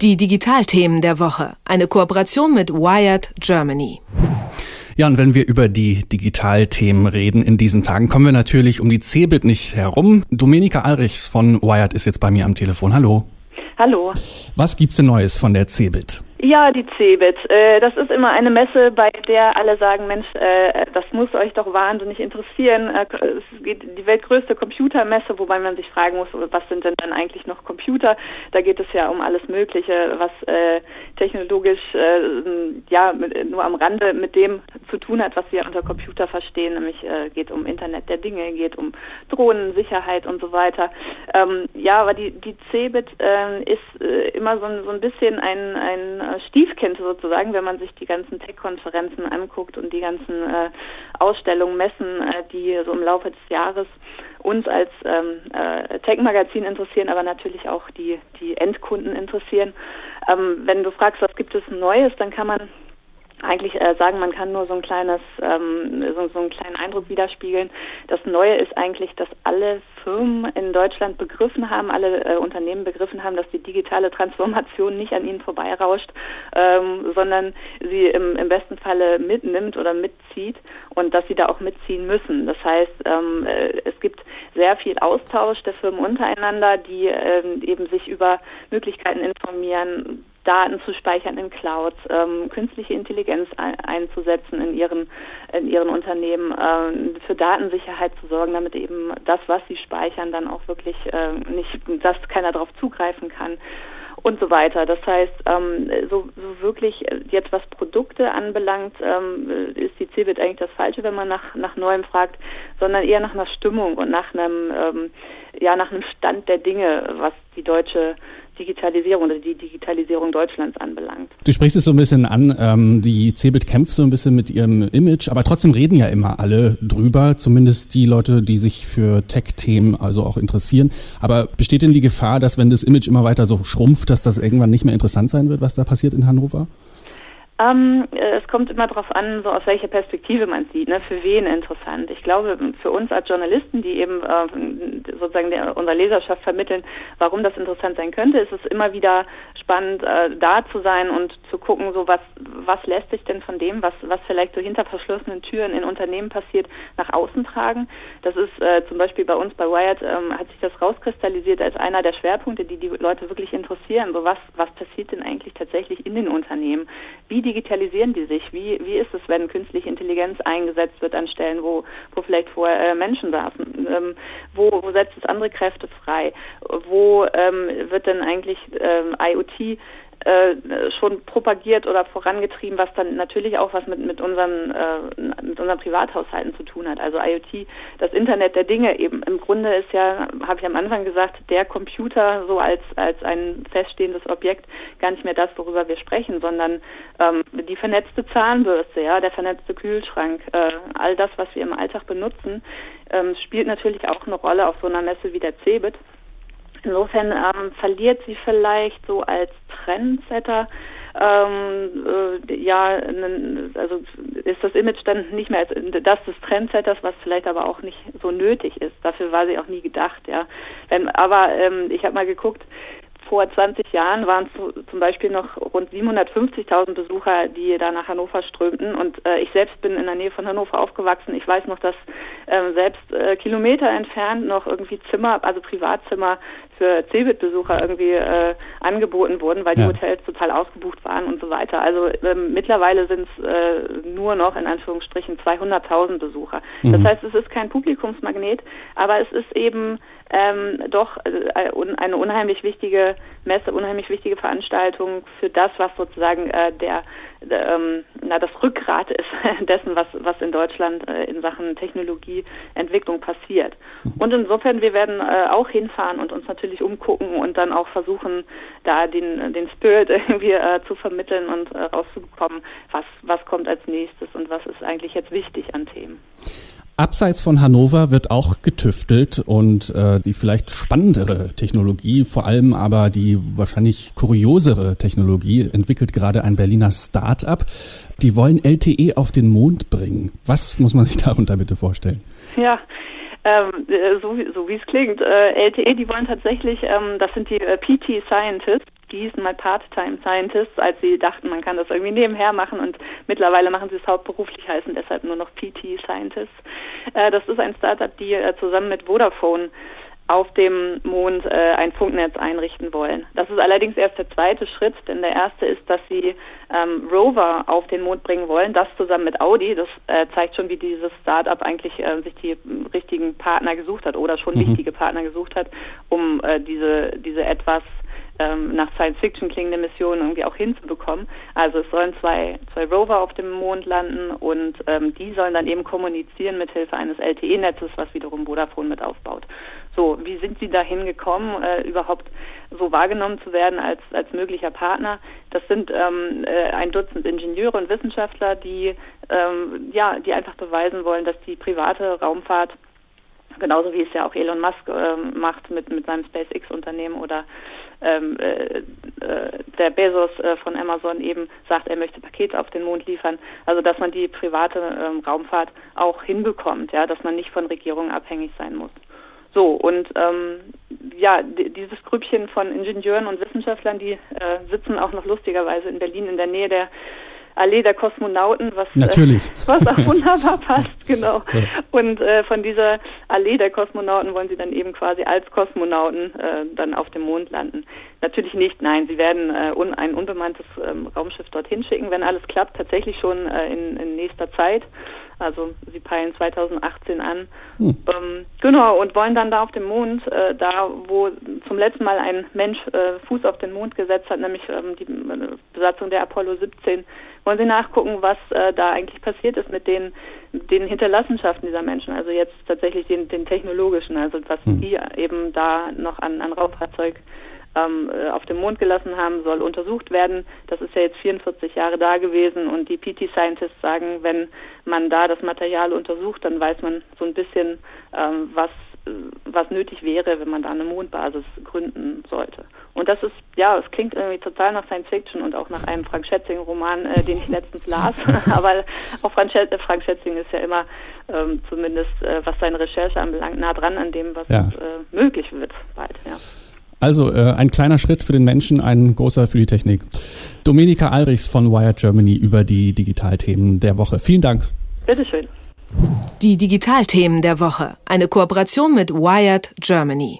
Die Digitalthemen der Woche. Eine Kooperation mit Wired Germany. Ja, und wenn wir über die Digitalthemen reden in diesen Tagen, kommen wir natürlich um die Cebit nicht herum. Domenika Alrichs von Wired ist jetzt bei mir am Telefon. Hallo. Hallo. Was gibt's denn Neues von der Cebit? Ja, die CeBIT. Äh, das ist immer eine Messe, bei der alle sagen, Mensch, äh, das muss euch doch wahnsinnig interessieren. Äh, es geht die weltgrößte Computermesse, wobei man sich fragen muss, was sind denn dann eigentlich noch Computer? Da geht es ja um alles Mögliche, was technologisch ja nur am Rande mit dem zu tun hat, was wir unter Computer verstehen, nämlich geht um Internet der Dinge, geht um Drohnen, Sicherheit und so weiter. Ähm, ja, aber die, die CeBIT ist immer so ein, so ein bisschen ein, ein Stiefkind sozusagen, wenn man sich die ganzen Tech-Konferenzen anguckt und die ganzen äh, Ausstellungen, Messen, äh, die so im Laufe des Jahres uns als ähm, äh, Tech-Magazin interessieren, aber natürlich auch die, die Endkunden interessieren. Ähm, wenn du fragst, was gibt es Neues, dann kann man eigentlich äh, sagen, man kann nur so ein kleines, ähm, so, so einen kleinen Eindruck widerspiegeln. Das Neue ist eigentlich, dass alle Firmen in Deutschland begriffen haben, alle äh, Unternehmen begriffen haben, dass die digitale Transformation nicht an ihnen vorbeirauscht, ähm, sondern sie im, im besten Falle mitnimmt oder mitzieht und dass sie da auch mitziehen müssen. Das heißt, ähm, äh, es gibt sehr viel Austausch der Firmen untereinander, die ähm, eben sich über Möglichkeiten informieren, Daten zu speichern in Clouds, ähm, künstliche Intelligenz ein, einzusetzen in ihren, in ihren Unternehmen, ähm, für Datensicherheit zu sorgen, damit eben das, was sie speichern, dann auch wirklich äh, nicht, dass keiner darauf zugreifen kann und so weiter. Das heißt, ähm, so, so, wirklich jetzt was Produkte anbelangt, ähm, ist die CeBIT eigentlich das Falsche, wenn man nach, nach Neuem fragt, sondern eher nach einer Stimmung und nach einem, ähm, ja, nach einem Stand der Dinge, was die deutsche Digitalisierung oder die Digitalisierung Deutschlands anbelangt. Du sprichst es so ein bisschen an, ähm, die CeBIT kämpft so ein bisschen mit ihrem Image, aber trotzdem reden ja immer alle drüber, zumindest die Leute, die sich für Tech-Themen also auch interessieren. Aber besteht denn die Gefahr, dass wenn das Image immer weiter so schrumpft, dass das irgendwann nicht mehr interessant sein wird, was da passiert in Hannover? Ähm, äh, es kommt immer darauf an, so aus welcher Perspektive man sieht, ne? für wen interessant. Ich glaube, für uns als Journalisten, die eben äh, sozusagen der, unserer Leserschaft vermitteln, warum das interessant sein könnte, ist es immer wieder spannend, äh, da zu sein und zu gucken, so was, was lässt sich denn von dem, was, was vielleicht so hinter verschlossenen Türen in Unternehmen passiert, nach außen tragen. Das ist äh, zum Beispiel bei uns bei Wired ähm, hat sich das rauskristallisiert als einer der Schwerpunkte, die die Leute wirklich interessieren. So was, was passiert denn eigentlich tatsächlich in den Unternehmen? Wie digitalisieren die sich? Wie, wie ist es, wenn künstliche Intelligenz eingesetzt wird an Stellen, wo, wo vielleicht vorher äh, Menschen saßen? Ähm, wo, wo setzt es andere Kräfte frei? Wo ähm, wird denn eigentlich ähm, IoT schon propagiert oder vorangetrieben, was dann natürlich auch was mit, mit, unseren, äh, mit unseren Privathaushalten zu tun hat. Also IoT, das Internet der Dinge eben. Im Grunde ist ja, habe ich am Anfang gesagt, der Computer so als, als ein feststehendes Objekt gar nicht mehr das, worüber wir sprechen, sondern ähm, die vernetzte Zahnbürste, ja, der vernetzte Kühlschrank, äh, all das, was wir im Alltag benutzen, ähm, spielt natürlich auch eine Rolle auf so einer Messe wie der CeBIT. Insofern ähm, verliert sie vielleicht so als Trendsetter ähm, äh, ja, also ist das Image dann nicht mehr das des Trendsetters, was vielleicht aber auch nicht so nötig ist. Dafür war sie auch nie gedacht, ja. Wenn, aber ähm, ich habe mal geguckt, vor 20 Jahren waren es zum Beispiel noch rund 750.000 Besucher, die da nach Hannover strömten. Und äh, ich selbst bin in der Nähe von Hannover aufgewachsen. Ich weiß noch, dass äh, selbst äh, Kilometer entfernt noch irgendwie Zimmer, also Privatzimmer für Cebit-Besucher irgendwie äh, angeboten wurden, weil die ja. Hotels total ausgebucht waren und so weiter. Also ähm, mittlerweile sind es äh, nur noch in Anführungsstrichen 200.000 Besucher. Mhm. Das heißt, es ist kein Publikumsmagnet, aber es ist eben ähm, doch äh, eine unheimlich wichtige Messe, unheimlich wichtige Veranstaltung für das, was sozusagen äh, der, der ähm, na, das Rückgrat ist dessen, was, was in Deutschland äh, in Sachen Technologieentwicklung passiert. Mhm. Und insofern, wir werden äh, auch hinfahren und uns natürlich umgucken und dann auch versuchen, da den, den Spirit irgendwie äh, zu vermitteln und äh, rauszubekommen, was, was kommt als nächstes und was ist eigentlich jetzt wichtig an Themen. Abseits von Hannover wird auch getüftelt und äh, die vielleicht spannendere Technologie, vor allem aber die wahrscheinlich kuriosere Technologie, entwickelt gerade ein Berliner Start-up. Die wollen LTE auf den Mond bringen. Was muss man sich darunter bitte vorstellen? Ja, ähm, äh, so, so wie es klingt. Äh, LTE, die wollen tatsächlich, ähm, das sind die äh, PT Scientists, die hießen mal Part-Time Scientists, als sie dachten, man kann das irgendwie nebenher machen und mittlerweile machen sie es hauptberuflich, heißen deshalb nur noch PT Scientists. Äh, das ist ein Startup, die äh, zusammen mit Vodafone auf dem Mond äh, ein Funknetz einrichten wollen. Das ist allerdings erst der zweite Schritt, denn der erste ist, dass sie ähm, Rover auf den Mond bringen wollen, das zusammen mit Audi. Das äh, zeigt schon, wie dieses Startup eigentlich äh, sich die richtigen Partner gesucht hat oder schon mhm. wichtige Partner gesucht hat, um äh, diese, diese etwas ähm, nach Science Fiction klingende Mission irgendwie auch hinzubekommen. Also es sollen zwei, zwei Rover auf dem Mond landen und ähm, die sollen dann eben kommunizieren mit Hilfe eines LTE-Netzes, was wiederum Vodafone mit aufbaut. So, wie sind Sie dahin gekommen, äh, überhaupt so wahrgenommen zu werden als, als möglicher Partner? Das sind ähm, äh, ein Dutzend Ingenieure und Wissenschaftler, die, ähm, ja, die einfach beweisen wollen, dass die private Raumfahrt genauso wie es ja auch Elon Musk äh, macht mit, mit seinem SpaceX-Unternehmen oder ähm, äh, äh, der Bezos äh, von Amazon eben sagt, er möchte Pakete auf den Mond liefern. Also dass man die private ähm, Raumfahrt auch hinbekommt, ja, dass man nicht von Regierungen abhängig sein muss. So, und ähm, ja, dieses Grüppchen von Ingenieuren und Wissenschaftlern, die äh, sitzen auch noch lustigerweise in Berlin in der Nähe der Allee der Kosmonauten, was, äh, Natürlich. Äh, was auch wunderbar passt, genau. Ja. Und äh, von dieser Allee der Kosmonauten wollen sie dann eben quasi als Kosmonauten äh, dann auf dem Mond landen. Natürlich nicht, nein, sie werden äh, un, ein unbemanntes ähm, Raumschiff dorthin schicken, wenn alles klappt, tatsächlich schon äh, in, in nächster Zeit. Also sie peilen 2018 an. Hm. Ähm, genau, und wollen dann da auf dem Mond, äh, da wo zum letzten Mal ein Mensch äh, Fuß auf den Mond gesetzt hat, nämlich ähm, die Besatzung der Apollo 17, wollen sie nachgucken, was da eigentlich passiert ist mit den, den Hinterlassenschaften dieser Menschen, also jetzt tatsächlich den, den technologischen, also was hm. die eben da noch an, an Raumfahrzeug ähm, äh, auf dem Mond gelassen haben, soll untersucht werden. Das ist ja jetzt 44 Jahre da gewesen und die PT-Scientists sagen, wenn man da das Material untersucht, dann weiß man so ein bisschen, ähm, was was nötig wäre, wenn man da eine Mondbasis gründen sollte. Und das ist, ja, es klingt irgendwie total nach Science Fiction und auch nach einem Frank Schätzing-Roman, äh, den ich letztens las. Aber auch Frank, Schät Frank, Schätzing ist ja immer, ähm, zumindest äh, was seine Recherche anbelangt, nah dran an dem, was ja. äh, möglich wird bald. Ja. Also äh, ein kleiner Schritt für den Menschen, ein großer für die Technik. Dominika Alrichs von Wired Germany über die Digitalthemen der Woche. Vielen Dank. Bitteschön. Die Digitalthemen der Woche. Eine Kooperation mit Wired Germany.